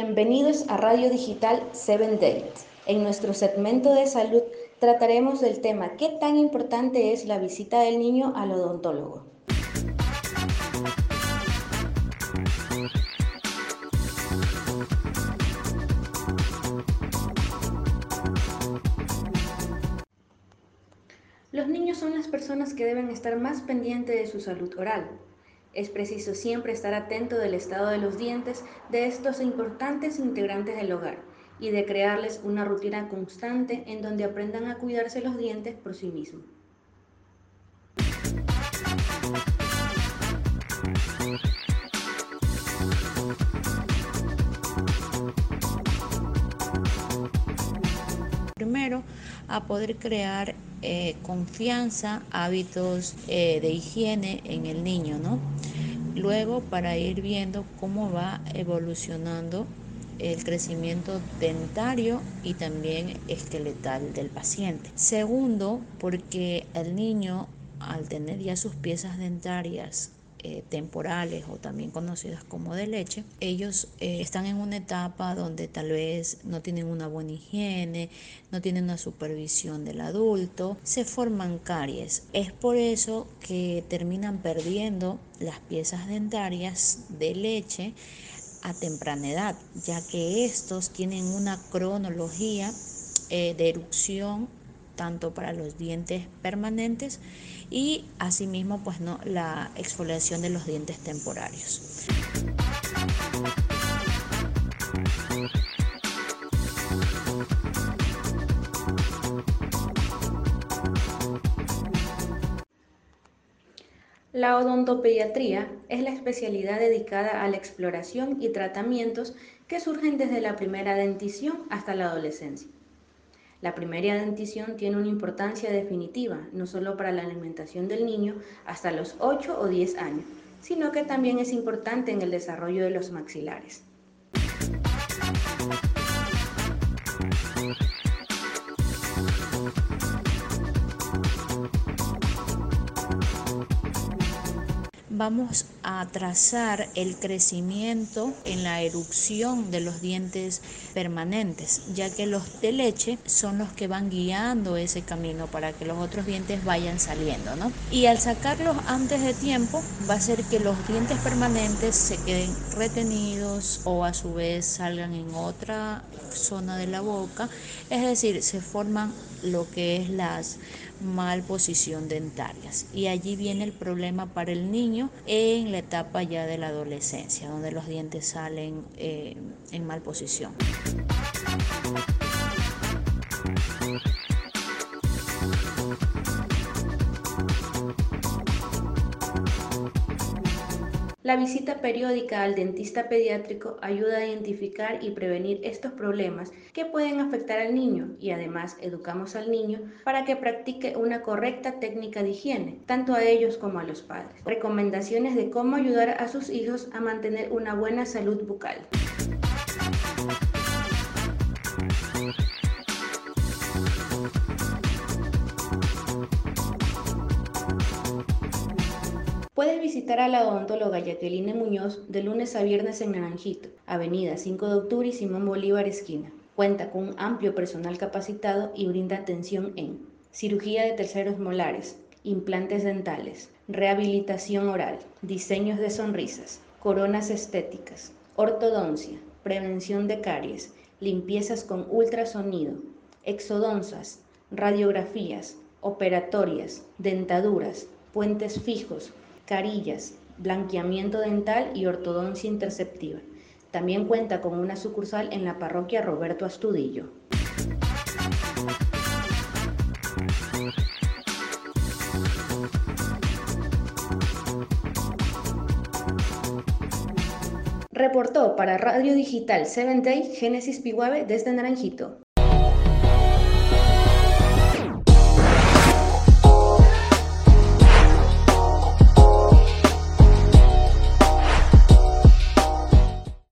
a Radio Digital 7 Days. En nuestro segmento de salud trataremos del tema ¿Qué tan importante es la visita del niño al odontólogo? Los niños son las personas que deben estar más pendientes de su salud oral. Es preciso siempre estar atento del estado de los dientes de estos importantes integrantes del hogar y de crearles una rutina constante en donde aprendan a cuidarse los dientes por sí mismos. Primero, a poder crear eh, confianza, hábitos eh, de higiene en el niño, ¿no? Luego, para ir viendo cómo va evolucionando el crecimiento dentario y también esqueletal del paciente. Segundo, porque el niño al tener ya sus piezas dentarias eh, temporales o también conocidas como de leche, ellos eh, están en una etapa donde tal vez no tienen una buena higiene, no tienen una supervisión del adulto, se forman caries. Es por eso que terminan perdiendo las piezas dentarias de leche a temprana edad, ya que estos tienen una cronología eh, de erupción tanto para los dientes permanentes y asimismo pues no la exfoliación de los dientes temporarios. La odontopediatría es la especialidad dedicada a la exploración y tratamientos que surgen desde la primera dentición hasta la adolescencia. La primera dentición tiene una importancia definitiva, no solo para la alimentación del niño hasta los 8 o 10 años, sino que también es importante en el desarrollo de los maxilares. Vamos a trazar el crecimiento en la erupción de los dientes permanentes, ya que los de leche son los que van guiando ese camino para que los otros dientes vayan saliendo, ¿no? Y al sacarlos antes de tiempo va a ser que los dientes permanentes se queden retenidos o a su vez salgan en otra zona de la boca, es decir, se forman lo que es las malposición dentarias. Y allí viene el problema para el niño en la etapa ya de la adolescencia, donde los dientes salen eh, en mal posición. La visita periódica al dentista pediátrico ayuda a identificar y prevenir estos problemas que pueden afectar al niño y además educamos al niño para que practique una correcta técnica de higiene, tanto a ellos como a los padres. Recomendaciones de cómo ayudar a sus hijos a mantener una buena salud bucal. Puedes visitar a la odontóloga Jacqueline Muñoz de lunes a viernes en Naranjito, Avenida 5 de Octubre y Simón Bolívar Esquina. Cuenta con un amplio personal capacitado y brinda atención en cirugía de terceros molares, implantes dentales, rehabilitación oral, diseños de sonrisas, coronas estéticas, ortodoncia, prevención de caries, limpiezas con ultrasonido, exodoncias, radiografías, operatorias, dentaduras, puentes fijos, carillas, blanqueamiento dental y ortodoncia interceptiva. También cuenta con una sucursal en la parroquia Roberto Astudillo. Reportó para Radio Digital 7 Day Génesis Piguave desde Naranjito.